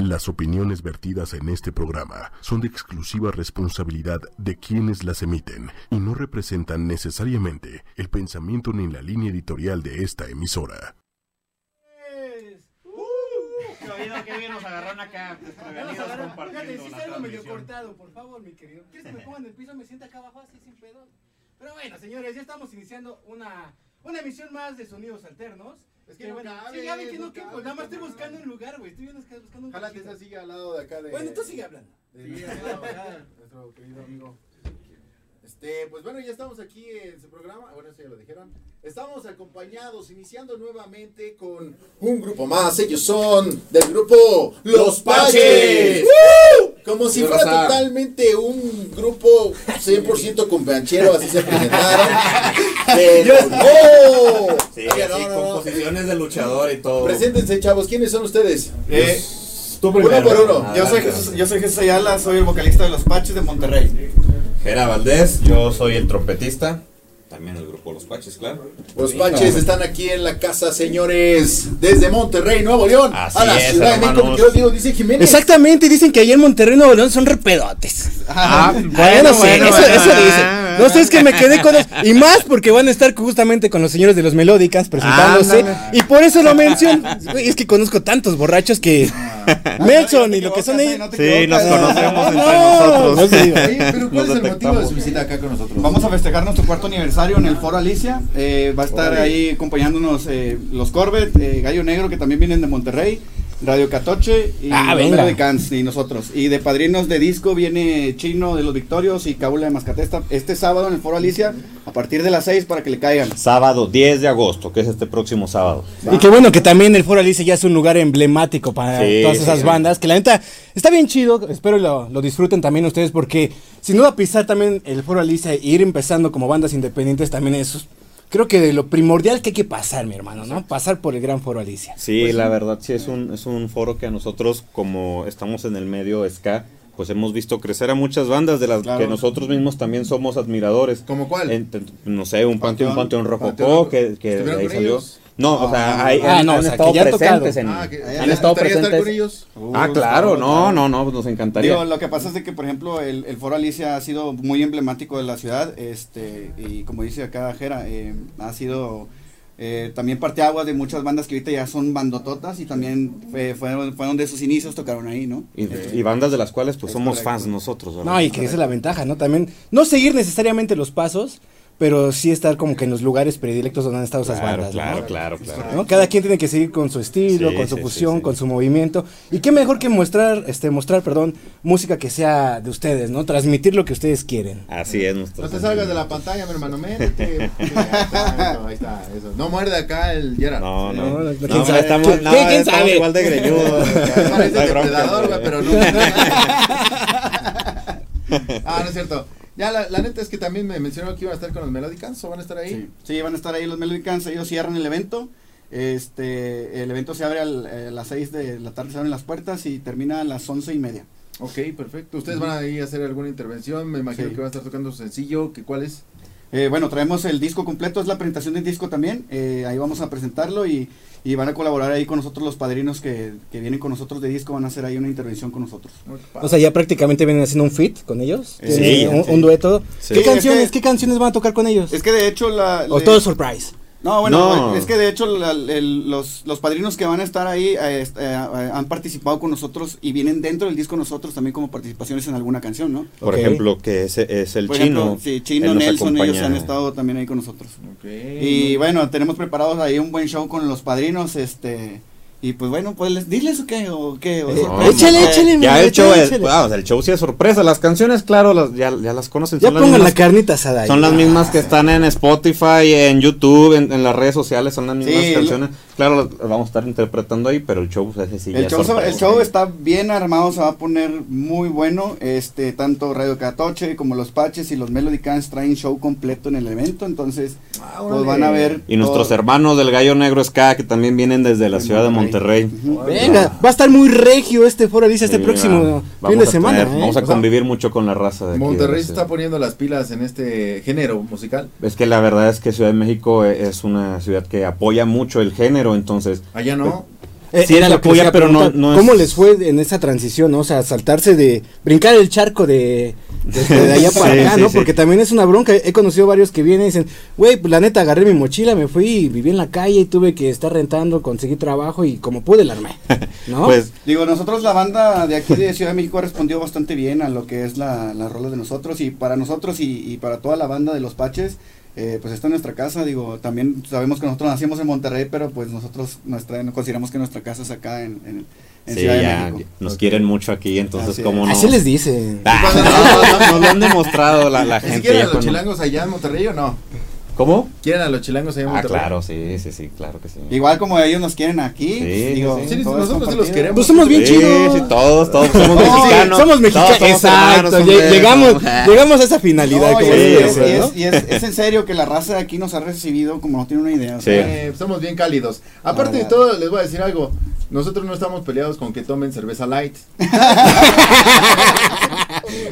Las opiniones vertidas en este programa son de exclusiva responsabilidad de quienes las emiten y no representan necesariamente el pensamiento ni la línea editorial de esta emisora. Qué oído, qué bien nos agarraron acá desprevenidos Fíjate, compartiendo si la está algo medio transmisión. cortado, por favor, mi querido. ¿Quieres que me ponga en el piso? Me sienta acá abajo así sin pedo. Pero bueno, señores, ya estamos iniciando una, una emisión más de Sonidos Alternos. Es que Que no bueno, cabe, sí, ya vi que no no cabe, cabe, pues nada más estoy buscando un lugar, güey. Estoy viendo- buscando un Jálate esa silla al lado de acá de. Bueno, tú sigue hablando. de nuestro, nuestro querido amigo. Este, pues bueno, ya estamos aquí en su programa. Bueno, eso ya lo dijeron. Estamos acompañados, iniciando nuevamente con un grupo más. Ellos son del grupo Los Paches. Como si fuera totalmente un grupo 100% companchero, así se presentaron. Pero no. Sí, Oye, así, no, composiciones de luchador y todo. Preséntense, chavos. ¿Quiénes son ustedes? Eh, Tú Uno por uno. yo, soy Jesús, yo soy Jesús Ayala, soy el vocalista de Los Paches de Monterrey. Gera Valdés, yo soy el trompetista. También el grupo Los Paches, claro. Los Paches están aquí en la casa, señores, desde Monterrey, Nuevo León, Así a la es, Ciudad de México. querido Diego dice Jiménez. Exactamente, dicen que allá en Monterrey Nuevo León son repedotes. Ah, bueno, sí, eso, eso dicen. No sé, es que me quedé con eso. Y más porque van a estar justamente con los señores de los Melódicas presentándose. y por eso lo menciono. Es que conozco tantos borrachos que. Nelson y lo que son ellos. Sí, nos conocemos entre No, nosotros. no digo. Oye, pero ¿cuál Nos es el motivo de detectamos. su visita acá con nosotros? Vamos a festejar nuestro cuarto aniversario en el Foro Alicia. Eh, va a estar Órale. ahí acompañándonos eh, los Corbett, eh, Gallo Negro, que también vienen de Monterrey, Radio Catoche y Ah, venga. Melodicans y nosotros. Y de padrinos de disco viene Chino de los Victorios y Cabula de Mascatesta este sábado en el Foro Alicia a partir de las 6 para que le caigan. Sábado 10 de agosto, que es este próximo sábado. Y qué bueno que también el Foro Alice ya es un lugar emblemático para Sí, todas esas sí. bandas. Que la neta está bien chido. Espero lo, lo disfruten también ustedes. Porque sin duda pisar también el Foro Alice e ir empezando como bandas independientes también es. Creo que de lo primordial que hay que pasar, mi hermano, ¿no? Pasar por el gran Foro Alicia. Sí, la verdad sí es un, es un foro que a nosotros, como estamos en el medio ska, pues hemos visto crecer a muchas bandas de las Claro. que nosotros mismos también somos admiradores. ¿Cómo cuál? En- no sé, un Panteón, Panteón. Panteón Rococó, Panteón que, que de ¿Estuvieron ahí salió. ellos? No, o sea, hay- Ah, han, no, han o sea, que estado ya han tocado. presentes en... Ah, que- han ¿les estado gustaría estar presentes. con ellos? Ah, Uh, claro, no, no, no, pues nos encantaría. Digo, lo que pasa es de que, por ejemplo, el, el Foro Alicia ha sido muy emblemático de la ciudad, este, y como dice acá Jera, eh, ha sido eh, también parteaguas de muchas bandas que ahorita ya son bandototas y también fue- fueron, fueron de sus inicios, tocaron ahí, ¿no? Y, Eh, y bandas de las cuales pues Es somos correcto. fans nosotros. ¿verdad? No, y que esa es la ventaja, ¿no? También, no seguir necesariamente los pasos, pero sí estar como que en los lugares predilectos donde han estado esas Claro, bandas, claro, ¿no? claro, claro. ¿no? Cada quien tiene que seguir con su estilo, Sí, con su sí, fusión, sí, sí. con su movimiento. Y qué mejor que mostrar, este, mostrar, perdón, música que sea de ustedes, ¿no? Transmitir lo que ustedes quieren. Así es nuestro. No te salgas de la pantalla, mi hermano, métete. Ahí está, eso, ahí está, eso. No muerde acá el Gerard. No, no. No, no, no, ¿quién no, sabe? estamos, ¿Quién- no, quién estamos sabe? igual de greñudos. Parece depredador, güey. pero no. ah, no es cierto. Ya, la, la neta es que también me mencionó que iban a estar con los Melodicans, ¿o van a estar ahí? Sí, sí, van a estar ahí los Melodicans, ellos cierran el evento. Este, el evento se abre al- eh, a las 6 de la tarde, se abren las puertas y termina a las once y media. Ok, perfecto. ¿Ustedes van a ir a hacer alguna intervención? Me imagino Sí. que van a estar tocando sencillo, que ¿cuál es? Eh, bueno, traemos el disco completo, es la presentación del disco también. eh, ahí vamos a presentarlo y, y van a colaborar ahí con nosotros los padrinos que, que vienen con nosotros de disco, van a hacer ahí una intervención con nosotros. O sea, ya prácticamente vienen haciendo un fit con ellos. Sí, ¿Tienen un, sí. un dueto. Sí. ¿Qué Sí, canciones, es que- qué canciones van a tocar con ellos? Es que de hecho la... o le- todo surprise. No, bueno, No. es que de hecho la- el- los, los padrinos que van a estar ahí eh, eh, eh, han participado con nosotros y vienen dentro del disco nosotros también como participaciones en alguna canción, ¿no? Por ejemplo, que es, es el Por chino. ejemplo, sí, Chino, Nelson, ellos han estado también ahí con nosotros. Y bueno, tenemos preparados ahí un buen show con los padrinos, este... Y pues bueno, pues les- diles o qué, o qué. o Eh, échale, échale, mi Ya el show, es, échale. ah, o sea, el show sí es sorpresa. Las canciones, claro, las, ya, ya las conocen. Ya son las pongan la mismas, carnita asada son las mismas que están en Spotify, en YouTube, en, en las redes sociales, son las mismas Sí, canciones. Claro, las las vamos a estar interpretando ahí, pero el show, pues, ese sí El es show, el show está bien armado, se va a poner muy bueno. Este, tanto Radio Catoche como los Paches y los Melody Cans traen show completo en el evento, entonces Ah, pues van a ver. Y nuestros hermanos del Gallo Negro Ska, que también vienen desde la ciudad de Monterrey. Monterrey. Venga, va a estar muy regio este foro, dice este Sí, próximo fin vamos de semana. tener- ¿eh? Vamos a O sea, convivir mucho con la raza de aquí. Monterrey se está poniendo las pilas en este género musical. Es que la verdad es que Ciudad de México e- es una ciudad que apoya mucho el género, entonces Allá no. Eh, Sí, era es lo que que les decía, iba a pero no- ¿Cómo es- les fue en esa transición, no? O sea, saltarse de. brincar el charco de. De, de allá para Sí, acá, sí, ¿no? sí. Porque también es una bronca. He conocido varios que vienen y dicen, güey, pues la neta agarré mi mochila, me fui y viví en la calle y tuve que estar rentando, conseguir trabajo y como pude la armé. ¿No? Pues Digo, nosotros la banda de aquí de Ciudad de México respondió bastante bien a lo que es la, la rola de nosotros y para nosotros y, y para toda la banda de los Paches, eh, pues está en nuestra casa, digo, también sabemos que nosotros nacimos en Monterrey, pero pues nosotros nuestra, consideramos que nuestra casa es acá en, en, en sí, Ciudad de ya, México. nos quieren mucho aquí, entonces Así como es. no. Así les dicen. Ah, no, no, nos lo han demostrado la, la ¿Y gente. si quieren ya a los con- chilangos allá en Monterrey o no? ¿Cómo? ¿Quieren a los chilangos allá en Ah, claro, sí, sí, sí, claro que sí. Igual como ellos nos quieren aquí, Sí, digo, sí, nosotros sí los queremos. Pues somos bien Sí, chidos. sí, todos, todos somos mexicanos. somos mexicanos. todos somos hermanos, Exacto. llegamos, llegamos a esa finalidad. No, y como es- y es- y es- es en serio que la raza de aquí nos ha recibido como no tiene una idea. Sí. Eh, somos bien cálidos. Aparte de todo, les voy a decir algo. Nosotros no estamos peleados con que tomen cerveza light.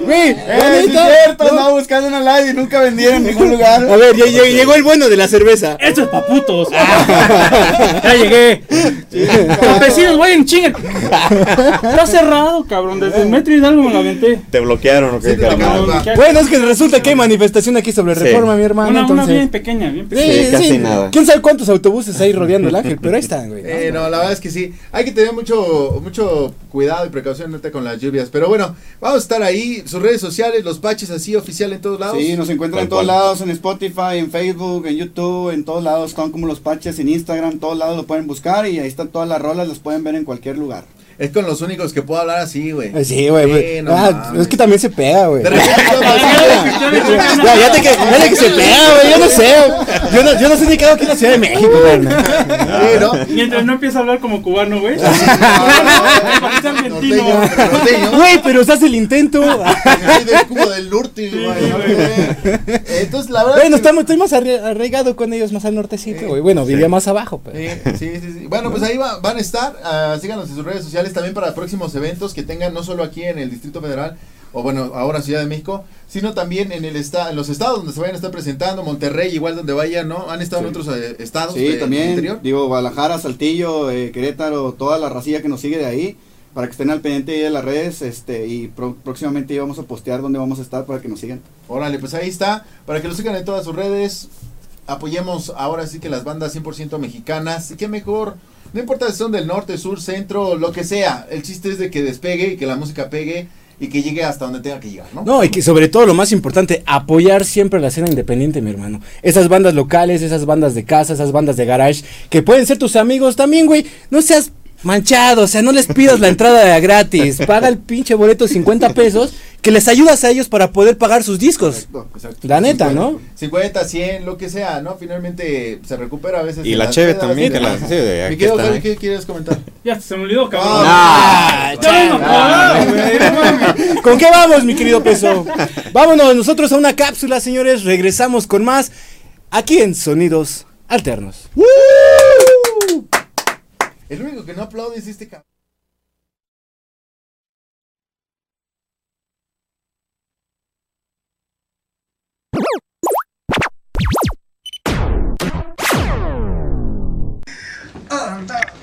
Güey, Eh, es cierto, no. andaba buscando una live y nunca vendieron en ningún lugar. A ver, lle- llegó el bueno de la cerveza. Esto es pa' putos. ya llegué. Campesinos, güey, en chinga. Está cerrado, cabrón. Desde el metro Hidalgo me lo aventé. ¿Te bloquearon o qué, Sí. Cabrón, ¿qué- Bueno, es que resulta que hay manifestación aquí sobre Sí. reforma, mi hermano. Una, una entonces... bien pequeña, bien pequeña. Sí, Sí, casi sí. nada. ¿Quién sabe cuántos autobuses hay rodeando el ángel? Pero ahí están, güey. Eh, no, la verdad es que sí. Hay que tener mucho, mucho cuidado y precaución con las lluvias. Pero bueno, vamos a estar ahí. Sus redes sociales, los paches así oficial en todos lados. Sí, nos encuentran en todos lados, en Spotify, en Facebook, en YouTube, en todos lados, están como los patches, en Instagram, todos lados lo pueden buscar y ahí están todas las rolas, las pueden ver en cualquier lugar. Es con los únicos que puedo hablar así, güey. Eh, Sí, güey. güey. no Ah, es que también se pega, güey. Ya, ya te que, ya te que se pega, güey. Yo no sé. Yo no, yo no sé ni qué hago aquí en la Ciudad de México, güey. Sí, ¿no? Mientras no empieza a hablar como cubano, güey. Güey, pero se hace el intento. Del Cuba del Norte, güey. Entonces, la verdad. Bueno, estamos, estoy más arra- arraigado con ellos más al nortecito, güey. Bueno, vivía más abajo, pero. Sí, sí, sí, sí. Bueno, pues ahí va- van a estar. ah, síganos en sus redes sociales también para próximos eventos que tengan, no solo aquí en el Distrito Federal, o bueno, ahora Ciudad de México, sino también en el esta, en los estados donde se vayan a estar presentando, Monterrey, igual donde vayan, ¿no? Han estado en otros eh, estados Sí, de- también, interior. digo, Guadalajara, Saltillo, eh, Querétaro, toda la racilla que nos sigue de ahí, para que estén al pendiente de las redes, este, y pro- próximamente ya vamos a postear dónde vamos a estar para que nos sigan. Órale, pues ahí está, para que lo sigan en todas sus redes. Apoyemos ahora sí que las bandas 100% mexicanas. Y qué mejor, no importa si son del norte, sur, centro, lo que sea. El chiste es de que despegue y que la música pegue y que llegue hasta donde tenga que llegar, ¿no? No, y que sobre todo lo más importante, apoyar siempre la escena independiente, mi hermano. Esas bandas locales, esas bandas de casa, esas bandas de garage, que pueden ser tus amigos también, güey. No seas manchado, o sea, no les pidas la entrada gratis. Paga el pinche boleto de 50 pesos, que les ayudas a ellos para poder pagar sus discos. Exacto. La neta, 50, ¿no? 50, 100, lo que sea, ¿no? Finalmente se recupera a veces. Y la las cheve también, que la- sí, de- querido está. Javi, ¿qué quieres comentar? Ya se me olvidó, cabrón. Ah, no. ¿Con qué vamos, mi querido peso? Vámonos nosotros a una cápsula, señores. Regresamos con más aquí en Sonidos Alternos. El único que no aplaude es este cabrón. Enfrente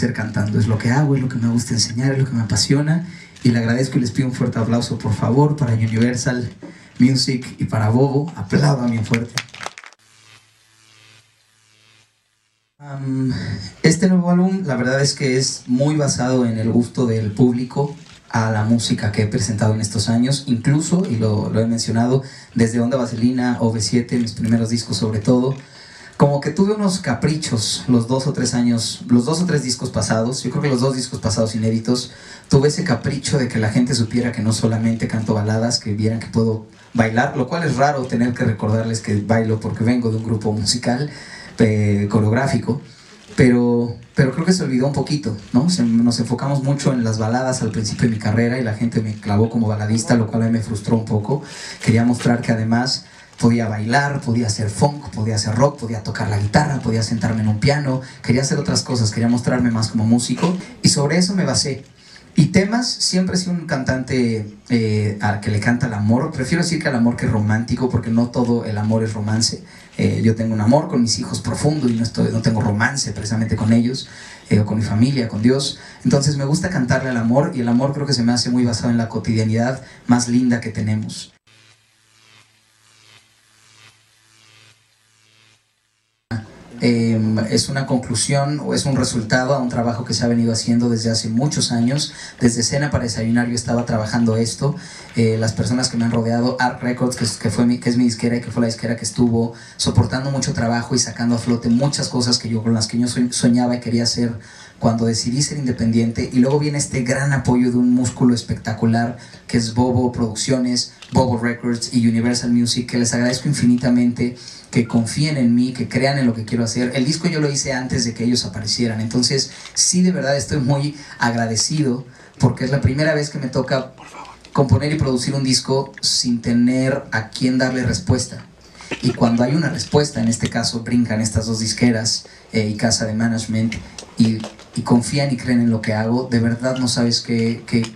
ser cantando. Es lo que hago, es lo que me gusta enseñar, es lo que me apasiona. Y le agradezco y les pido un fuerte aplauso, por favor, para Universal Music y para Bobo. Aplaudan bien fuerte. Am, este nuevo álbum, la verdad es que es muy basado en el gusto del público a la música que he presentado en estos años, incluso, y lo, lo he mencionado, desde Onda Vaselina, OV7, mis primeros discos sobre todo, como que tuve unos caprichos los dos o tres años, los dos o tres discos pasados, yo creo que los dos discos pasados inéditos, tuve ese capricho de que la gente supiera que no solamente canto baladas, que vieran que puedo bailar, lo cual es raro tener que recordarles que bailo porque vengo de un grupo musical, eh, coreográfico, pero, pero creo que se olvidó un poquito, ¿no? Se- nos enfocamos mucho en las baladas al principio de mi carrera y la gente me clavó como baladista, lo cual a mí me frustró un poco. Quería mostrar que además podía bailar, podía hacer funk, podía hacer rock, podía tocar la guitarra, podía sentarme en un piano, quería hacer otras cosas, quería mostrarme más como músico y sobre eso me basé. Y temas, siempre he sido un cantante eh, al que le canta el amor. Prefiero decir que el amor que es romántico, porque no todo el amor es romance. Eh, yo tengo un amor con mis hijos profundo y no, estoy, no tengo romance precisamente con ellos, eh, con mi familia, con Dios. Entonces me gusta cantarle al amor y el amor creo que se me hace muy basado en la cotidianidad más linda que tenemos. Eh, es una conclusión o es un resultado a un trabajo que se ha venido haciendo desde hace muchos años. Desde Cena para Desayunar yo estaba trabajando esto. Eh, las personas que me han rodeado, Art Records, que fue mi, que es mi disquera y que fue la disquera que estuvo soportando mucho trabajo y sacando a flote muchas cosas que yo, con las que yo soñ- soñaba y quería hacer cuando decidí ser independiente. Y luego viene este gran apoyo de un músculo espectacular que es Bobo Producciones, Bobo Records y Universal Music, que les agradezco infinitamente que confíen en mí, que crean en lo que quiero hacer. El disco yo lo hice antes de que ellos aparecieran, entonces sí de verdad estoy muy agradecido porque es la primera vez que me toca componer y producir un disco sin tener a quién darle respuesta. Y cuando hay una respuesta, en este caso brincan estas dos disqueras eh, y casa de management y, y confían y creen en lo que hago, de verdad no sabes qué, qué,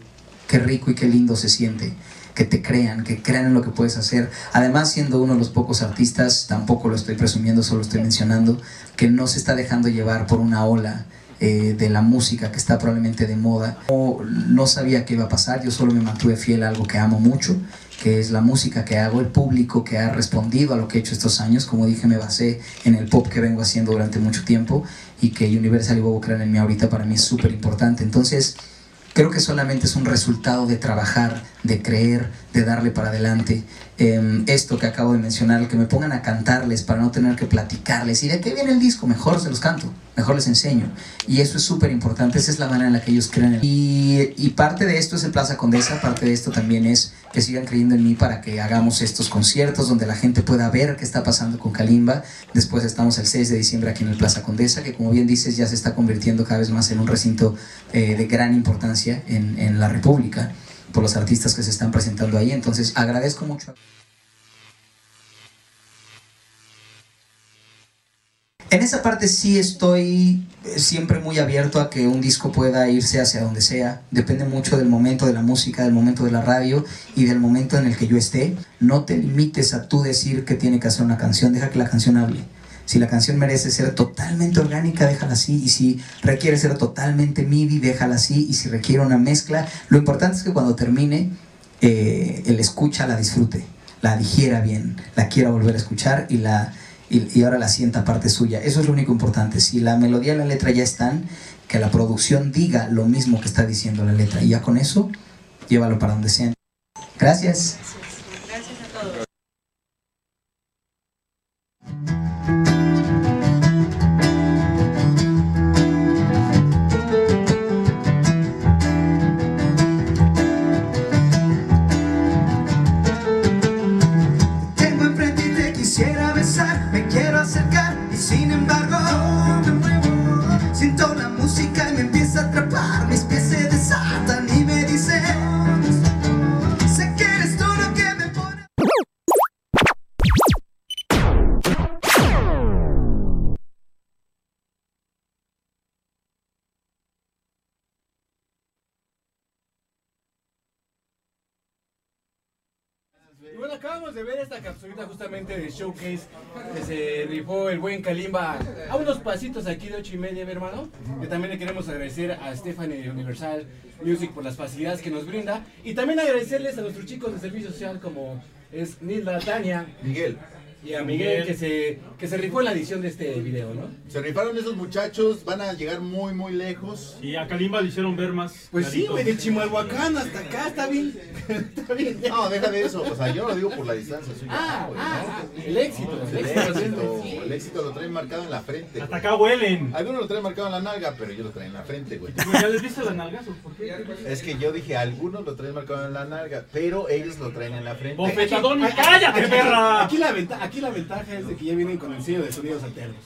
qué rico y qué lindo se siente que te crean, que crean en lo que puedes hacer. Además, siendo uno de los pocos artistas, tampoco lo estoy presumiendo, solo estoy mencionando, que no se está dejando llevar por una ola eh, de la música que está probablemente de moda. No, no sabía qué iba a pasar, yo solo me mantuve fiel a algo que amo mucho, que es la música que hago, el público que ha respondido a lo que he hecho estos años. Como dije, me basé en el pop que vengo haciendo durante mucho tiempo y que Universal y Bobo crean en mí ahorita para mí es súper importante. Entonces, creo que solamente es un resultado de trabajar, de creer, de darle para adelante. Eh, esto que acabo de mencionar, que me pongan a cantarles para no tener que platicarles. ¿Y de qué viene el disco? Mejor se los canto, mejor les enseño. Y eso es súper importante, esa es la manera en la que ellos creen. En y, parte de esto es el Plaza Condesa, parte de esto también es que sigan creyendo en mí para que hagamos estos conciertos donde la gente pueda ver qué está pasando con Kalimba. Después estamos el 6 de diciembre aquí en el Plaza Condesa, que como bien dices ya se está convirtiendo cada vez más en un recinto eh, de gran importancia en la República por los artistas que se están presentando ahí. Entonces agradezco mucho. En esa parte sí estoy eh, siempre muy abierto a que un disco pueda irse hacia donde sea. Depende mucho del momento de la música, del momento de la radio y del momento en el que yo esté. No te limites a tú decir que tiene que hacer una canción, deja que la canción hable. Si la canción merece ser totalmente orgánica, déjala así. Y si requiere ser totalmente MIDI, déjala así. Y si requiere una mezcla, lo importante es que cuando termine, eh, el escucha la disfrute, la digiera bien, la quiera volver a escuchar y la y, y ahora la sienta parte suya. Eso es lo único importante. Si la melodía y la letra ya están, que la producción diga lo mismo que está diciendo la letra. Y ya con eso, llévalo para donde sea. Gracias. De ver esta capsulita justamente de showcase que se rifó el buen Kalimba a unos pasitos aquí de ocho y media, mi hermano. Que también le queremos agradecer a Stephanie Universal Music por las facilidades que nos brinda. Y también agradecerles a nuestros chicos de servicio social como es Nilda, Tania Miguel. Y a Miguel que se, que se rifó en la edición de este video, ¿no? Se rifaron esos muchachos, van a llegar muy, muy lejos. Y a Kalimba le hicieron ver más. Pues sí, güey, de Chimalhuacán hasta acá, está bien. está bien. No, deja de eso. O sea, yo lo digo por la distancia suya. Ah, güey, ah, ¿no? el éxito, el El éxito. éxito, el éxito lo traen marcado en la frente. Hasta acá huelen. Algunos lo traen marcado en la nalga, pero yo lo traen en la frente, güey. ¿Ya les viste las nalgas o por qué? Es que yo dije, algunos lo traen marcado en la nalga, pero ellos lo traen en la frente. Bofetadón y cállate, perra. Aquí la, venta- aquí la ventaja es de que ya vienen con el sello de sonidos alternos.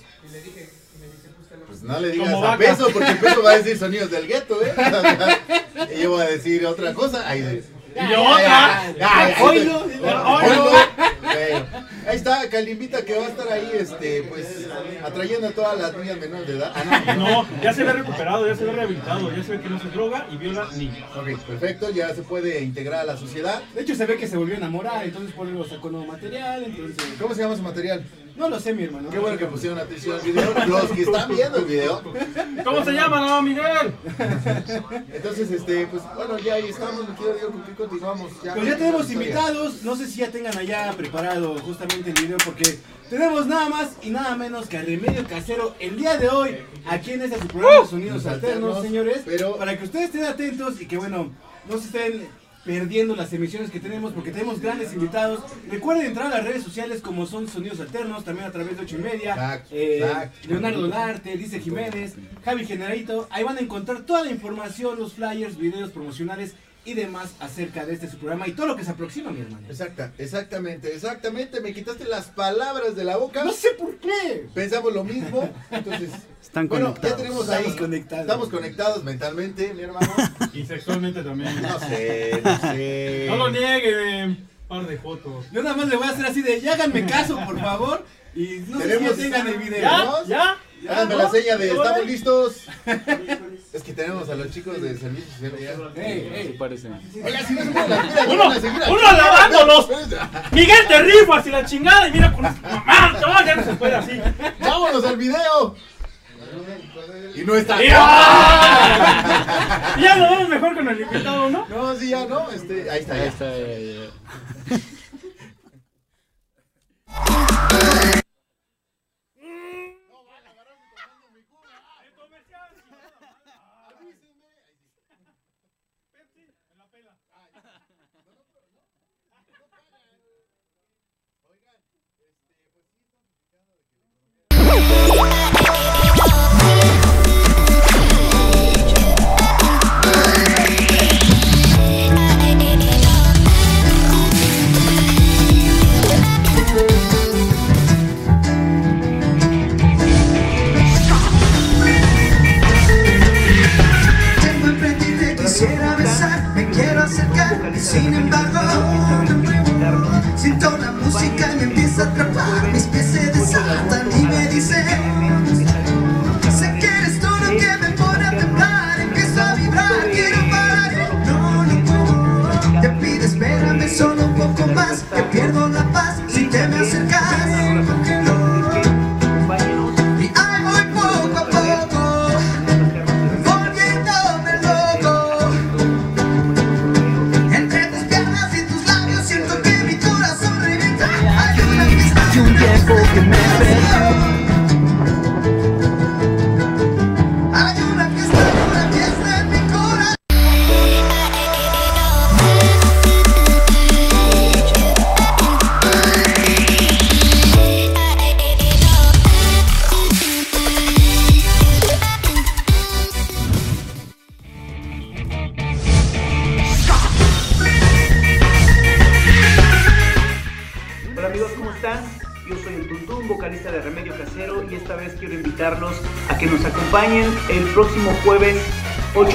Pues no le digas a peso, porque peso va a decir sonidos del gueto, ¿eh? y yo voy a decir otra cosa. Ahí, Y yo otra. Bueno, ahí está, Calimbita que va a estar ahí, este, pues, atrayendo a todas las niñas menores de edad. Ah, No, ya se ve recuperado, ya se ve rehabilitado, ya se ve que no se droga y viola niños. Ok, perfecto, ya se puede integrar a la sociedad. De hecho, se ve que se volvió a enamorar, entonces por eso sacó nuevo material. Entonces, ¿Cómo se llama su material? No lo sé, mi hermano. Qué bueno que pusieron atención al video. Los que están viendo el video. ¿Cómo se llama, no, Miguel? Entonces, este, pues, bueno, ya ahí estamos, mi querido Diego, ¿con qué continuamos? Pues ya tenemos invitados, no sé si ya tengan allá preparado justamente el video porque tenemos nada más y nada menos que a Remedio Casero el día de hoy aquí en este su programa de Sonidos Alternos, señores, pero- para que ustedes estén atentos y que bueno, no se estén perdiendo las emisiones que tenemos porque tenemos grandes invitados. Recuerden entrar a las redes sociales como son Sonidos Alternos, también a través de 8 y media. Exacto, eh, exacto. Leonardo Larte, dice Jiménez, Javi Generalito. Ahí van a encontrar toda la información, los flyers, videos promocionales y demás acerca de este su programa y todo lo que se aproxima, mi hermano. Exacta, exactamente, exactamente. Me quitaste las palabras de la boca. No sé por qué. Pensamos lo mismo. Entonces, Están bueno, conectados. ya tenemos ahí. Estamos conectados. Estamos conectados mentalmente, mi hermano. Y sexualmente también. No sé, no sé. No lo nieguen, par de fotos. Yo nada más le voy a hacer así de, ya háganme caso, por favor. Y no sé si Tenemos- ya tengan el video. ¿Ya? ¿no? ¿Ya? Háganme ¿no? la seña de ¿Ya estamos listos. Es que tenemos a los chicos de servicio social ya. Ey, ey. parece. Oiga, si no se puede la vida, Uno- uno lavándolos. Miguel, te rifas y la chingada y mira con mamá, no, ya no se puede así. Vámonos al video. Y no está. Y ¡ah! Y ya lo vemos mejor con el invitado, ¿no? No, sí, ya no. Este, ahí está, ya. Tengo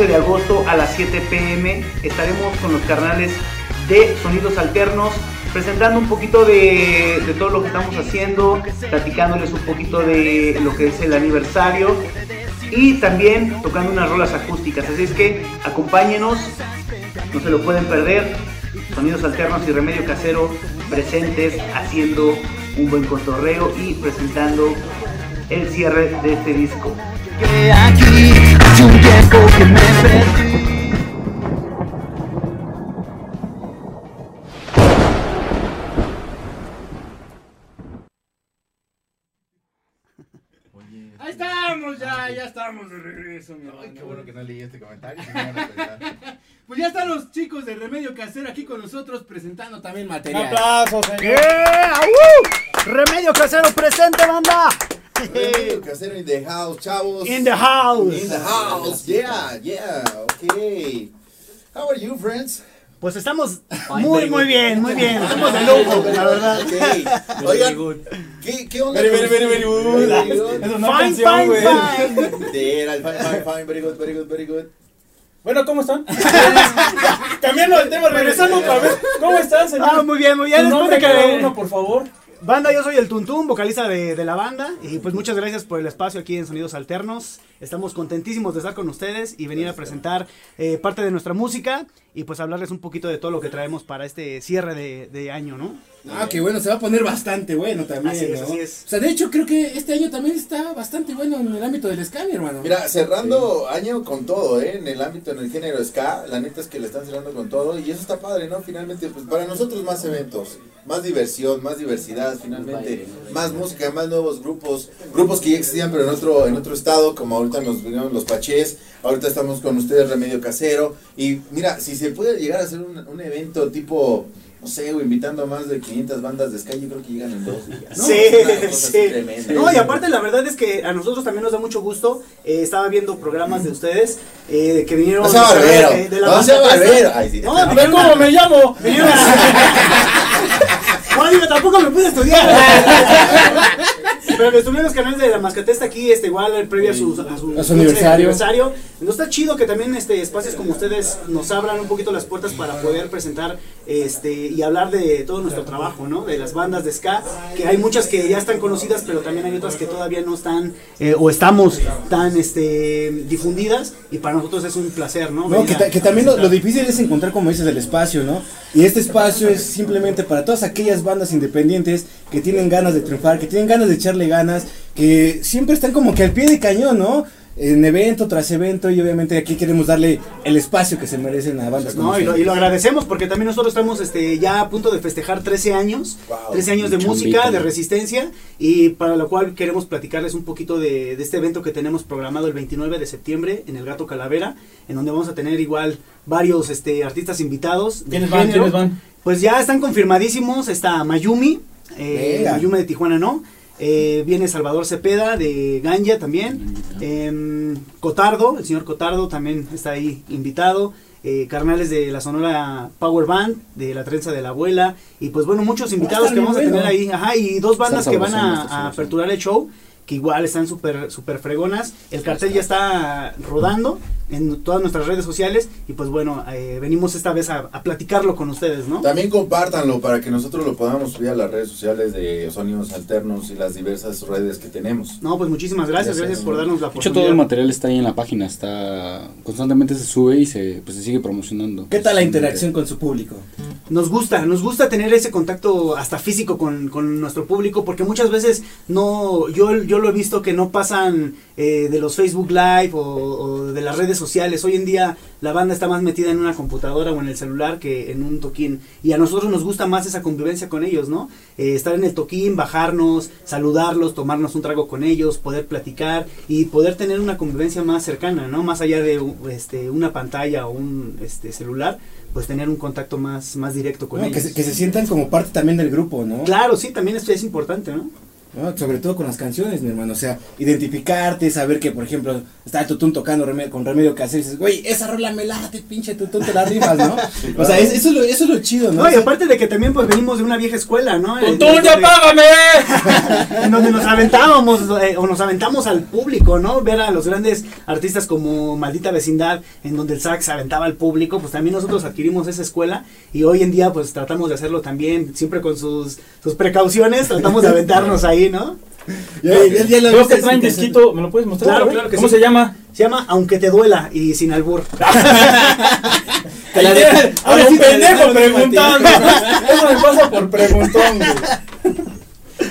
8 de agosto a las 7 pm. Estaremos con los carnales de Sonidos Alternos presentando un poquito de, de todo lo que estamos haciendo, platicándoles un poquito de lo que es el aniversario y también tocando unas rolas acústicas. Así es que acompáñenos, no se lo pueden perder. Sonidos alternos y remedio casero presentes haciendo un buen cotorreo y presentando el cierre de este disco. Hace un tiempo que me perdí. Ahí estamos, ya, ya estamos de regreso, mi Ay, hermano. qué bueno que no leí este comentario. se me van a pensar. Pues ya están los chicos de Remedio Casero aquí con nosotros presentando también Un material. aplauso, señor. ¡Yeah! ¡Uh! Remedio casero presente, banda. Remedio casero in the house, chavos. In the house. In the house. Yeah, yeah. Okay. How are you, friends? Pues estamos muy, muy bien, muy bien. Estamos de lujo, la verdad. Ok. Oigan, ¿qué, qué onda? Very, very, very good. Very good. Es una Fine, canción, fine, fine. Era el fine, fine, fine. Very good, very good, very good. Bueno, ¿cómo están? Cambiando el tema, regresando otra vez. ¿Cómo están, señor? Ah, muy bien, muy bien. ¿Tu Después nombre de cada que... uno, por favor. Banda, yo soy el Tuntún, vocalista de, de la banda. Y pues muchas gracias por el espacio aquí en Sonidos Alternos. Estamos contentísimos de estar con ustedes y venir a presentar eh, parte de nuestra música y pues hablarles un poquito de todo lo que traemos para este cierre de, de año, ¿no? Ah, que bueno, se va a poner bastante bueno también. Así es, ¿no? así es. O sea, de hecho, creo que este año también está bastante bueno en el ámbito del ska, mi hermano. Mira, cerrando año con todo, ¿eh? En el ámbito, en el género ska, la neta es que le están cerrando con todo y eso está padre, ¿no? Finalmente, pues para nosotros más eventos, más diversión, más diversidad, finalmente, más música, más nuevos grupos, grupos que ya existían pero en otro, en otro estado, como ahorita nos vinieron los Pachés, ahorita estamos con ustedes Remedio Casero y mira, si se puede llegar a hacer un, un evento tipo... No sé, güey, invitando a más de 500 bandas de ska, yo creo que llegan en dos días. ¿no? Sí, sí. tremenda. No, y aparte la verdad es que a nosotros también nos da mucho gusto. eh, estaba viendo programas de ustedes eh, que vinieron No sea barbero, de, de la no sea barbero. Ay, sí. No, vinieron cómo me llamo. vinieron No, digo, tampoco me pude estudiar. Pero que estuvieron los canales de la Mascatesta aquí, este, igual previo a su, a su, A su aniversario. aniversario. No está chido que también este espacios como ustedes nos abran un poquito las puertas para poder presentar este y hablar de todo nuestro trabajo, ¿no? De las bandas de ska, que hay muchas que ya están conocidas, pero también hay otras que todavía no están eh, o estamos tan este difundidas y para nosotros es un placer, ¿no? No, que, ta- también lo, lo difícil es encontrar, como dices, el espacio, ¿no? Y este espacio es simplemente para todas aquellas bandas independientes que tienen ganas de triunfar, que tienen ganas de echarle ganas, que siempre están como que al pie de cañón, ¿no? En evento tras evento y obviamente aquí queremos darle el espacio que se merecen a bandas No, y lo, ustedes. y lo agradecemos porque también nosotros estamos este, ya a punto de festejar 13 años, Wow, 13 años de música, chambito. de resistencia y para lo cual queremos platicarles un poquito de, de este evento que tenemos programado el 29 de septiembre en el Gato Calavera, en donde vamos a tener igual varios este, artistas invitados. ¿Quiénes van? ¿Quiénes van? Pues ya están confirmadísimos, está Mayumi, eh. Mayumi de Tijuana no, eh, viene Salvador Cepeda de Ganja también, em, Cotardo, el señor Cotardo también está ahí invitado, eh, carnales de la Sonora Power Band, de la trenza de la abuela, y pues bueno, muchos invitados estar que vamos a tener ahí, ajá, y dos bandas que van a, aperturar el show, que igual están súper super fregonas, el cartel ya está rodando en todas nuestras redes sociales, y pues bueno, eh, venimos esta vez a, a platicarlo con ustedes, ¿no? También compártanlo para que nosotros lo podamos subir a las redes sociales de Sonidos Alternos y las diversas redes que tenemos. No, pues muchísimas gracias, gracias por ¿no? darnos la De hecho, oportunidad. todo el material está ahí en la página, está constantemente se sube y se, pues, se sigue promocionando. ¿Qué tal la interacción con su público? Nos gusta, nos gusta tener ese contacto hasta físico con, con nuestro público, porque muchas veces no, yo, yo lo he visto que no pasan eh, de los Facebook Live o, o de las redes sociales. Hoy en día la banda está más metida en una computadora o en el celular que en un toquín. Y a nosotros nos gusta más esa convivencia con ellos, ¿no? Eh, estar en el toquín, bajarnos, saludarlos, tomarnos un trago con ellos, poder platicar y poder tener una convivencia más cercana, ¿no? Más allá de este, una pantalla o un este, celular, pues tener un contacto más, más directo con No, ellos. que, se, que se sientan como parte también del grupo, ¿no? Claro, sí, también esto es importante, ¿no? ¿No? Sobre todo con las canciones, mi hermano. O sea, identificarte, saber que, por ejemplo, está el tutún tocando reme- con remedio casero y dices, güey, esa rola me late, pinche tutún, te la rifas, ¿no? O sea, es- eso, es lo, eso es lo chido, ¿no? No, y aparte de que también pues venimos de una vieja escuela, ¿no? ¡Tutún, ya págame! en donde nos aventábamos eh, o nos aventamos al público, ¿no? Ver a los grandes artistas como Maldita Vecindad, en donde el sax aventaba al público, pues también nosotros adquirimos esa escuela y hoy en día pues tratamos de hacerlo también, siempre con sus, sus precauciones, tratamos de aventarnos ahí, ¿no? Ya, ya, ya lo Veo viste que traen disquito, ¿me lo puedes mostrar? Claro, claro que ¿Cómo sí. se llama? Se llama Aunque te duela y sin albur. Te la de- Ahora sí pendejo preguntando. Eso me pasa por preguntón, güey.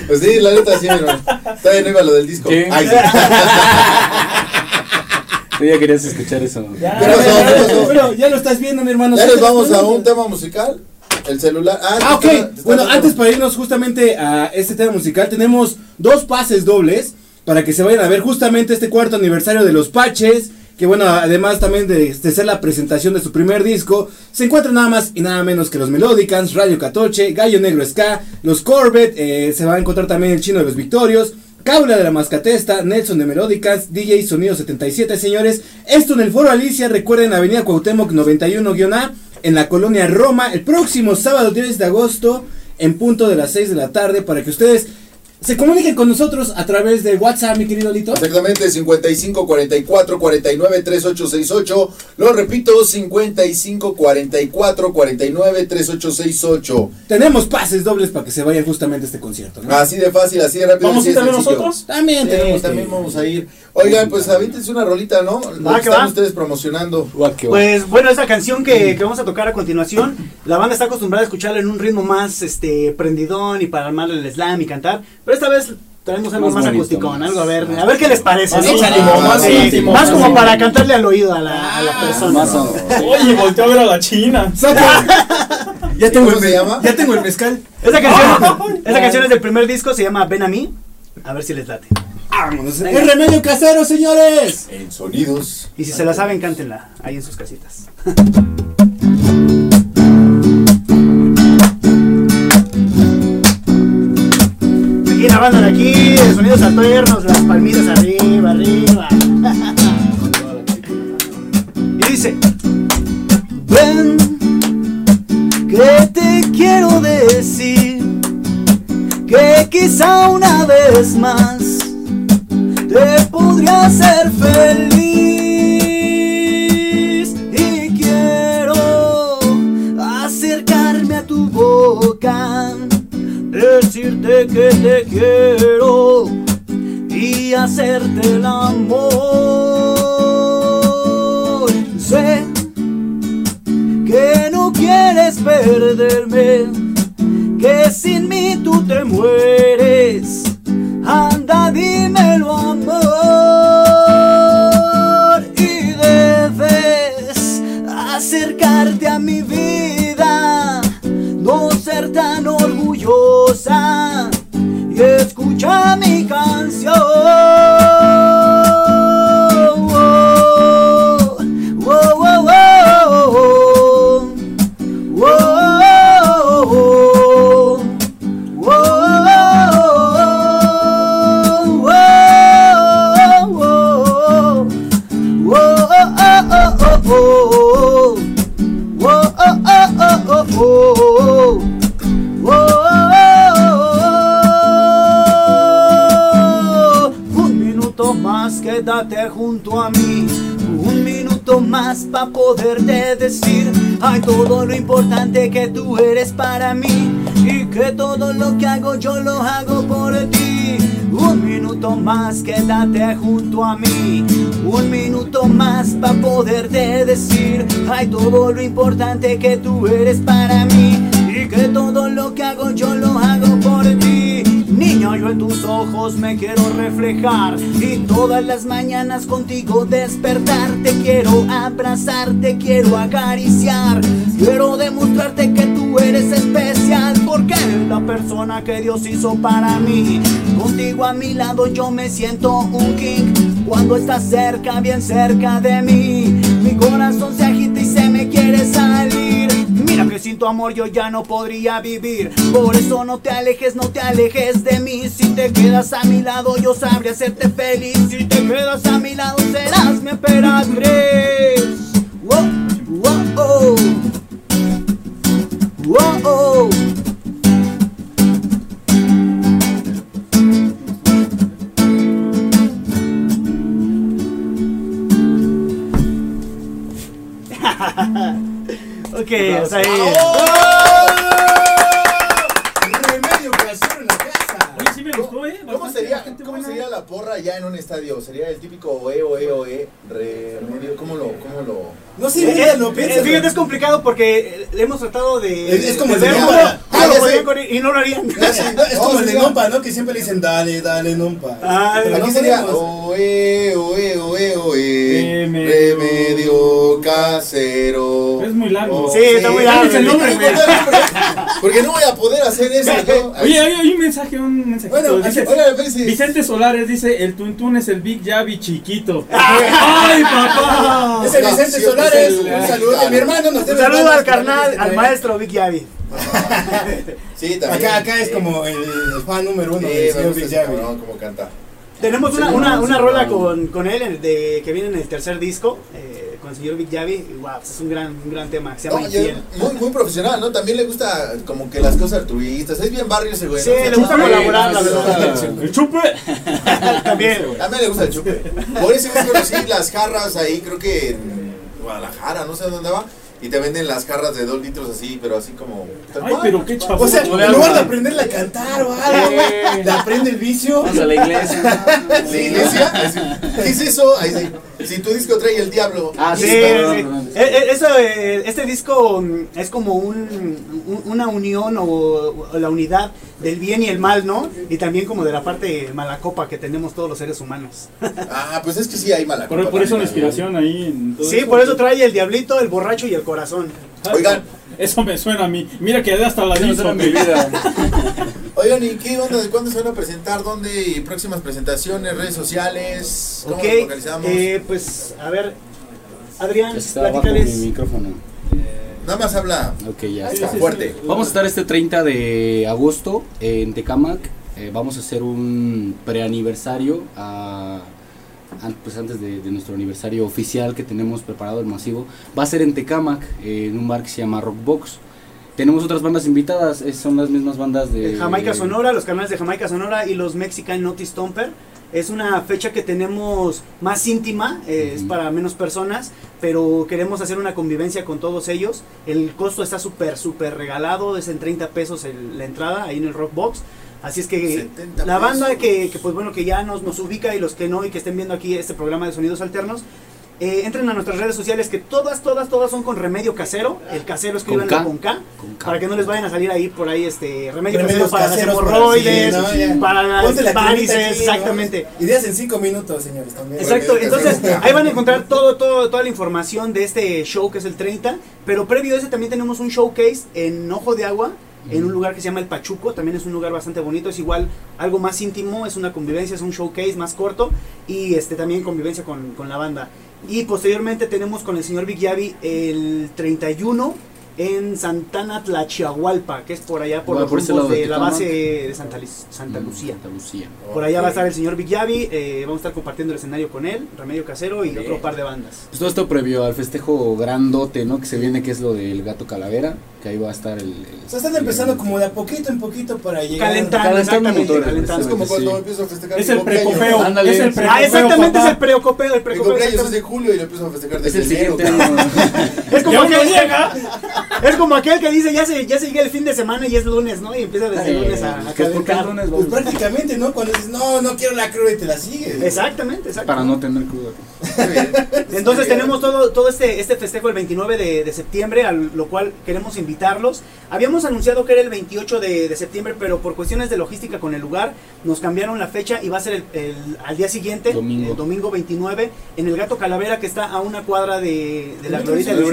Pues sí, la neta sí, hermano. Todavía no iba lo del disco. ¿Qué? Ay, sí. Tú ya querías escuchar eso. Ya, ¿Qué pasó? ¿Qué pasó? Pero ya lo estás viendo, mi hermano. Ya nos vamos a un tema musical. El celular. Ah, Ah, ok. está- está Bueno, antes para irnos justamente a este tema musical, tenemos dos pases dobles para que se vayan a ver justamente este cuarto aniversario de los Paches. Que bueno, además también de, de ser la presentación de su primer disco, se encuentran nada más y nada menos que los Melodicans, Radio Catoche, Gallo Negro Ska, los Corvette, eh, se va a encontrar también el Chino de los Victorios, Caula de la Mascatesta, Nelson de Melódicas, DJ Sonido 77, señores. Esto en el Foro Alicia, recuerden Avenida Cuauhtémoc 91-A, en la colonia Roma, el próximo sábado 10 de agosto, en punto de las 6 de la tarde, para que ustedes se comuniquen con nosotros a través de WhatsApp, mi querido Lito. Exactamente, 55 44 49 3868. Lo repito, 55 44 49 3868. Tenemos pases dobles para que se vayan justamente a este concierto. ¿no? Así de fácil, así de rápido. ¿Vamos así a ir nosotros? También Sí, tenemos que- también vamos a ir. Oigan, pues avíntense una rolita, ¿no? Lo que que están va. ustedes promocionando. Pues bueno, esta canción que, que vamos a tocar a continuación, la banda está acostumbrada a escucharla en un ritmo más este prendidón y para armar el slam y cantar, pero esta vez traemos algo Más acústico, algo a ver, a ver qué les parece. más ¿sí? íntimo, más Sí, íntimo, más más como para cantarle al oído a la, a la persona. Oye, volteó a ver a la china. Ya tengo, ¿Cómo el se me- llama? ya tengo el mezcal. Esta canción, esta canción es del primer disco, se llama Ven a mí. A ver si les late. Vámonos. Es remedio casero, señores. En sonidos. Y si se la saben, cántenla ahí en sus casitas. la banda de aquí, de sonidos alternos, las palmitas arriba, arriba. Y dice, ven, que te quiero decir que quizá una vez más te podría ser feliz que te quiero y hacerte el amor. Sé que no quieres perderme, que sin mí tú te mueres. Tú eres para mí Y que todo lo que hago yo lo hago por ti. Un minuto más quédate junto a mí. Un minuto más para poderte decir Ay, todo lo importante que tú eres para mí Y que todo lo tus ojos me quiero reflejar y todas las mañanas contigo despertar. Te quiero abrazar, te quiero acariciar. Quiero demostrarte que tú eres especial porque eres la persona que Dios hizo para mí. Contigo a mi lado yo me siento un king. Cuando estás cerca, bien cerca de mí, mi corazón se agita y se me quiere salir. Mira que sin tu amor yo ya no podría vivir. Por eso no te alejes, no te alejes de mí. Si te quedas a mi lado, yo sabré hacerte feliz. Si te quedas a mi lado, serás mi emperatriz. Wow, wow, oh. Wow, oh. Hasta ahí. Remedio casero en la casa. Oye, sí me gustó, ¿eh? ¿Cómo Bastante, sería, ¿Cómo buena. sería la porra ya en un estadio? ¿Sería el típico oe, oe, oe, remedio? ¿Cómo lo, cómo lo...? No sé, Eh, piénsalo, eh, piénsalo. Fíjate, es complicado porque le hemos tratado de. Es- es como el de ver Nompa. Y no lo harían. No, es como el de Nompa, ¿no? Que siempre le dicen, dale, dale, Nompa. Ah, Aquí no sería oe, oe, oe, oe, Remedio. casero. Es muy largo. Oh, Sí, está muy largo. Porque no voy a poder hacer eso yo. Oye, hay, hay un mensaje, un mensaje. Bueno. Vicente Solares dice, el Tuntún es el Big Javi chiquito. ¡Ay, papá! Es el Vicente Solares. Un saludo. claro. Mi hermano Un saludo al carnal, al maestro Vic Yavi. Sí, también. Acá, acá es como el fan número uno me señor Villavi. cabrón, cómo canta. Tenemos una, Sí, una, rola con, con él de, que viene en el tercer disco, eh, con el señor Vic Yavi. y Wow, es un gran, un gran tema. Se llama No, muy, muy profesional, ¿no? También le gusta como que las cosas altruistas. Es bien barrio ese güey. Sí, le gusta chupe, colaborar, la verdad. ¡El chupe! También. A mí le gusta el chupe. Por eso es conocí las jarras ahí, creo que en Guadalajara, no sé dónde va. Y te venden las jarras de dos litros así, pero así como. Ay, pero qué chavo. O sea, en lugar de aprenderle a cantar o algo, le aprende el vicio. Vamos a la iglesia. ¿La iglesia? ¿Qué es eso? Ahí sí. Si tu disco trae el diablo. Ah, Sí, sí, sí. perdón, perdón. Eh, eh, eso, eh, este disco mm, es como un, un- una unión o, o la unidad del bien y el mal, ¿no? Y también como de la parte malacopa que tenemos todos los seres humanos. Ah, pues es que sí hay mala Por, copa por eso la inspiración ahí. En todo Sí, por eso trae el diablito, el borracho y el corazón. Oigan. Eso me suena a mí. Mira que hasta la no en mi vida. Oigan, ¿y qué onda? ¿Cuándo se van a presentar? ¿Dónde? ¿Y próximas presentaciones? ¿Redes sociales? ¿Cómo Ok, nos localizamos? eh, pues a ver, Adrián, Está abajo mi platícales. micrófono. Nada más habla Ok, ya está. fuerte. Vamos a estar este 30 de agosto en Tecamac. Eh, vamos a hacer un preaniversario a- pues antes de, de nuestro aniversario oficial que tenemos preparado el masivo. Va a ser en Tecamac, eh, en un bar que se llama Rockbox. Tenemos otras bandas invitadas, es- son las mismas bandas de Eh, Jamaica Sonora, los canales de Jamaica Sonora y los Mexican Notice Stomper. Es una fecha que tenemos más íntima, eh, es Ujú. para menos personas, pero queremos hacer una convivencia con todos ellos. El costo está súper, súper regalado, es en 30 pesos el- la entrada ahí en el Rockbox. Así es que 70 la banda que, que, pues bueno que ya nos, nos ubica y los que no y que estén viendo aquí este programa de sonidos alternos, eh, entren a nuestras redes sociales que todas, todas, todas son con remedio casero. El casero escríbanlo K. con Con K. para que no les vayan a salir ahí por ahí este remedio Remedios casero para las caseros para- hemorroides, sí, ¿no? Ya. para las Ponte la varices, exactamente. Ideas en cinco minutos, señores, también. Exacto, entonces ahí van a encontrar todo, todo, toda la información de este show que es el 30, pero previo a ese también tenemos un showcase en Ojo de Agua, en un lugar que se llama El Pachuco, también es un lugar bastante bonito, es igual algo más íntimo, es una convivencia, es un showcase más corto y este también convivencia con, con la banda. Y posteriormente tenemos con el señor Big Yavi el 31 en Santana Tlachiahualpa, que es por allá por los por rumbos de la base de Santa, Santa Mm, Lucía. Santa Lucía. Por allá va a estar el señor Big Yavi, eh, vamos a estar compartiendo el escenario con él, Remedio Casero y Bien. otro par de bandas. Pues todo esto previo al festejo grandote, ¿no? Que se viene, que es lo del gato calavera, que ahí va a estar el... el- O sea, están empezando como de a poquito en poquito para llegar. Calentando, Calentando exactamente, motores, calentando. Es como Sí. cuando empiezo a festejar Es el precopeo. Ándale. Es el Ah, precopeo. exactamente, es el preocopeo, el precopeo. es en julio y lo empiezo a festejar Es desde el enero. Es como, aquel, llega. es como aquel que dice, ya se, ya se llega el fin de semana y es lunes, ¿no? Y empieza desde el lunes a, a que es porque el calentar. lunes Pues prácticamente, ¿no? Cuando dices, no, no quiero la cruda y te la sigues. Exactamente, exacto. Para no tener cruda. Entonces tenemos todo, todo este, este festejo el 29 de, de septiembre, a lo cual queremos invitarlos. Habíamos anunciado que era el 28 de, de septiembre, pero por cuestiones de logística con el lugar, nos cambiaron la fecha y va a ser el, el- al día siguiente, Domingo. el domingo 29, en el Gato Calavera, que está a una cuadra de, de la El Glorita de los.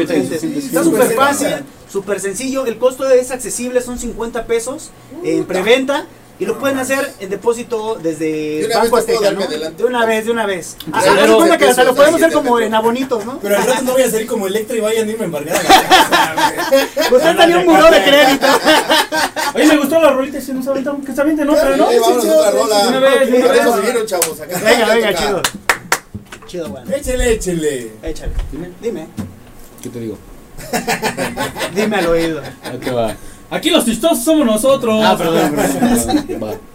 Está Sí, súper fácil, súper sencillo, el costo es accesible, son 50 pesos en preventa. Y lo pueden hacer en depósito desde Banco Azteca, ¿no? De una vez, de una vez. Ah, ah, que hasta lo podemos hacer como en abonitos, ¿no? Pero al rato no voy a salir como Electra y vayan a irme embargada. Usted pues salió un buró de crédito. Oye, me gustó la rolita, si no saben, que se avienten otra, ¿no? Sí, vamos. Una vez, una vez. venga, venga, chido. Chido, bueno. Échale, échale. Échale. Dime. Dime. ¿Qué te digo? Dime al oído. Aquí va. Aquí los chistosos somos nosotros. Ah, perdón, perdón, perdón, perdón.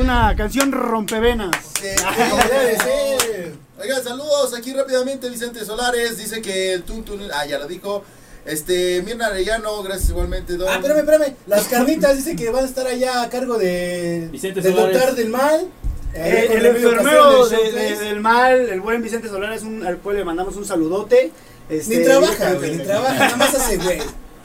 una canción rompevenas. Sí. Oigan, saludos aquí rápidamente. Vicente Solares dice que el Tuntun. Ah, ya lo dijo. Este, Mirna Arellano, gracias igualmente. Don. Ah, espérame, espérame. Las carnitas dice que van a estar allá a cargo de. Vicente del Solares. del mal. Eh, el, enfermero del, mal, el buen Vicente Solares, un, al cual le mandamos un saludote. Ni este, trabaja, güey, ni trabaja, nada más hace güey.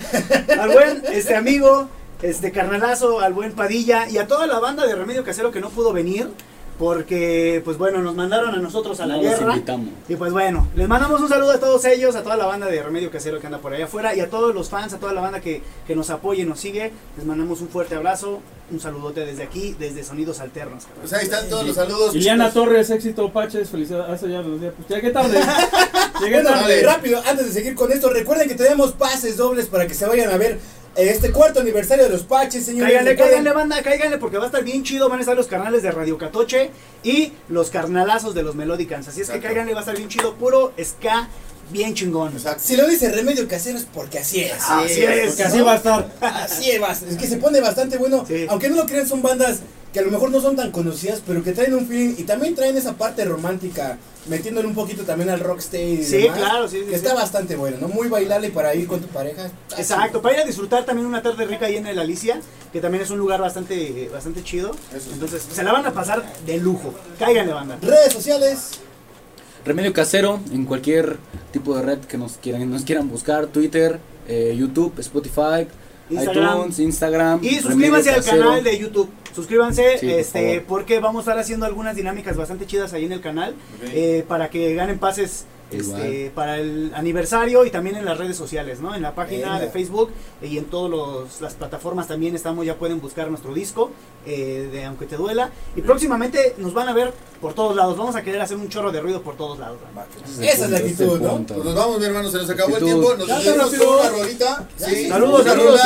Al buen este amigo este carnalazo, al buen Padilla y a toda la banda de Remedio Casero que no pudo venir. Porque, pues bueno, nos mandaron a nosotros a la No guerra. invitamos. Y pues bueno, les mandamos un saludo a todos ellos, a toda la banda de Remedio Casero que anda por allá afuera y a todos los fans, a toda la banda que, que nos apoya y nos sigue. Les mandamos un fuerte abrazo, un saludote desde aquí, desde Sonidos Alternos. cabrón. Pues ahí están todos los saludos. Iliana. Torres, éxito, Paches, felicidades. Ya decía. Pues llegué tarde. Llegué Bueno, tarde. rápido, antes de seguir con esto, recuerden que tenemos pases dobles para que se vayan a ver este cuarto aniversario de los Paches, señores. Cáiganle, cáiganle, banda, cáiganle porque va a estar bien chido. Van a estar los carnales de Radio Catoche y los carnalazos de los Melodicans. Así es que cáiganle, va a estar bien chido. Puro ska, bien chingón. Si lo dice remedio casero es porque así es. Así es, Porque así va a estar. Así es, es que se pone bastante bueno. Aunque no lo crean, son bandas que a lo mejor no son tan conocidas, pero que traen un feeling y también traen esa parte romántica, metiéndole un poquito también al rocksteady. y Sí, demás, claro, sí, sí, Que sí. está bastante bueno, ¿no? Muy bailable para ir con tu pareja. Exacto, para ir a disfrutar también una tarde rica ahí en el Alicia, que también es un lugar bastante, bastante chido. Entonces, se la van a pasar de lujo. Cáiganle, banda. Redes sociales. Remedio casero en cualquier tipo de red que nos quieran, nos quieran buscar, Twitter, eh, YouTube, Spotify, Instagram. iTunes, Instagram. Y suscríbanse al canal de YouTube. Suscríbanse, Sí, este, porque vamos a estar haciendo algunas dinámicas bastante chidas ahí en el canal eh, para que ganen pases este, para el aniversario y también en las redes sociales, ¿no? En la página Venga. de Facebook y en todas las plataformas también estamos, ya pueden buscar nuestro disco eh, de Aunque Te Duela. Y próximamente nos van a ver por todos lados. Vamos a querer hacer un chorro de ruido por todos lados. Esa es la actitud, ¿no? Pues nos vamos, mi hermano, se nos acabó el Actitud. tiempo. Nos Ya, rápido. con una rolita. Sí, Saludos, una saludos,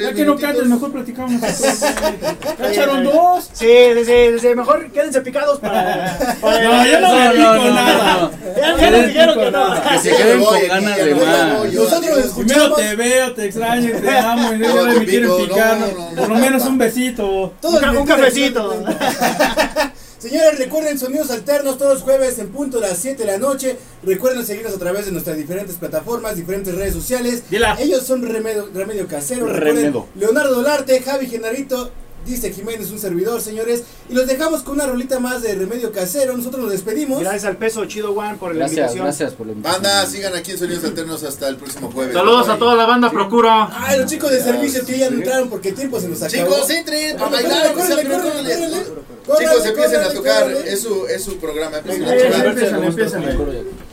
Ya que no cantes, mejor platicamos. Ya echaron dos. Sí, desde, desde mejor quédense picados para... para No, yo no me pico nada. Ya, nos dijeron que no. Que se queden con ganas de más. Nosotros. Primero te veo, te extraño, te amo y luego me quieren picar. Por lo no, menos no. un besito. Un cafecito. Señores, recuerden Sonidos Alternos todos los jueves en punto de las 7 de la noche. Recuerden seguirnos a través de nuestras diferentes plataformas, diferentes redes sociales. Dila. Ellos son Remedio, Remedio Casero. Leonardo Dolarte, Javi Genarito, dice Jiménez, un servidor, señores. Y los dejamos con una rolita más de Remedio Casero. Nosotros nos despedimos. Gracias al peso Chido One por la Gracias, invitación. gracias por la invitación. Banda, sigan aquí en Sonidos Alternos hasta el próximo jueves. Saludos a toda la banda Procuro. Ay, los chicos de servicio que ya no entraron porque el tiempo se nos acabó. Chicos, entren a bailar. Chicos, empiecen a tocar. Es su, es su programa. Empiecen a Empiecen, tocar.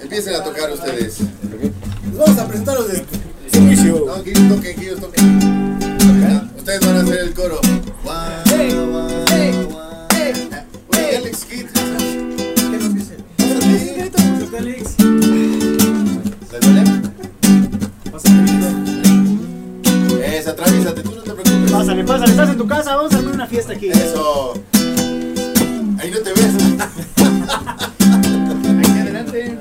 empiecen, a tocar ustedes. Les vamos a presentar los de servicio. No, que ellos toquen, que ellos toquen. Ustedes van a hacer el coro. Pásale, pásale, estás en tu casa, vamos a armar una fiesta aquí. Eso. Ahí no te ves. Aquí adelante.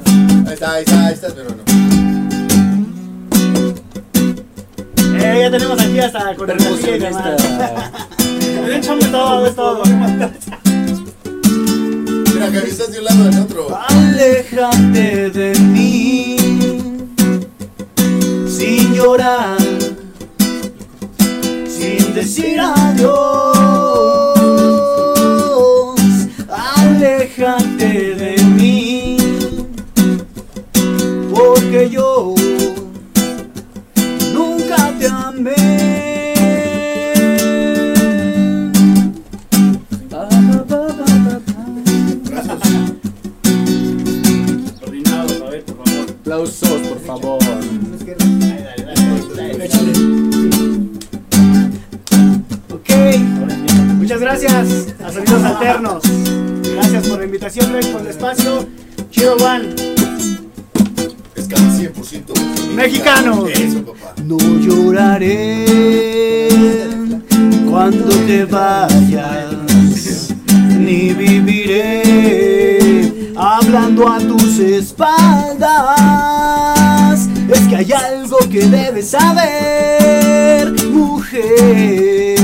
Ahí está, ahí está, ahí está, pero no. Eh, ya tenemos aquí hasta con el. Échame todo, todo. Mira, que estás de un lado del otro. Aléjate de mí sin llorar, sin decir adiós. Aplausos, por favor. Ok, muchas gracias a Sonidos Alternos. Gracias por la invitación, Greg, por el espacio. Chido One, Es cada 100% Mexicano. Eso, papá. no lloraré cuando te vayas, ni viviré hablando a espaldas. Es que hay algo que debes saber, mujer,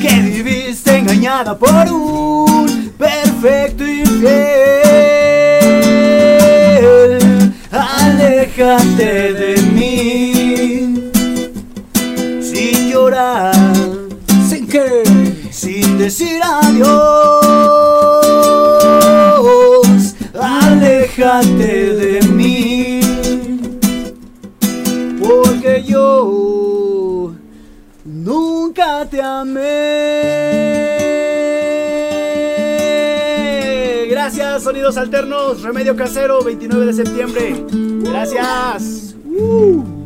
que viviste engañada por un perfecto infiel. Aléjate de mí sin llorar, sin que, sin decir adiós. De mí, porque yo nunca te amé. Gracias, Sonidos Alternos, Remedio Casero, 29 de septiembre. Gracias. Uh.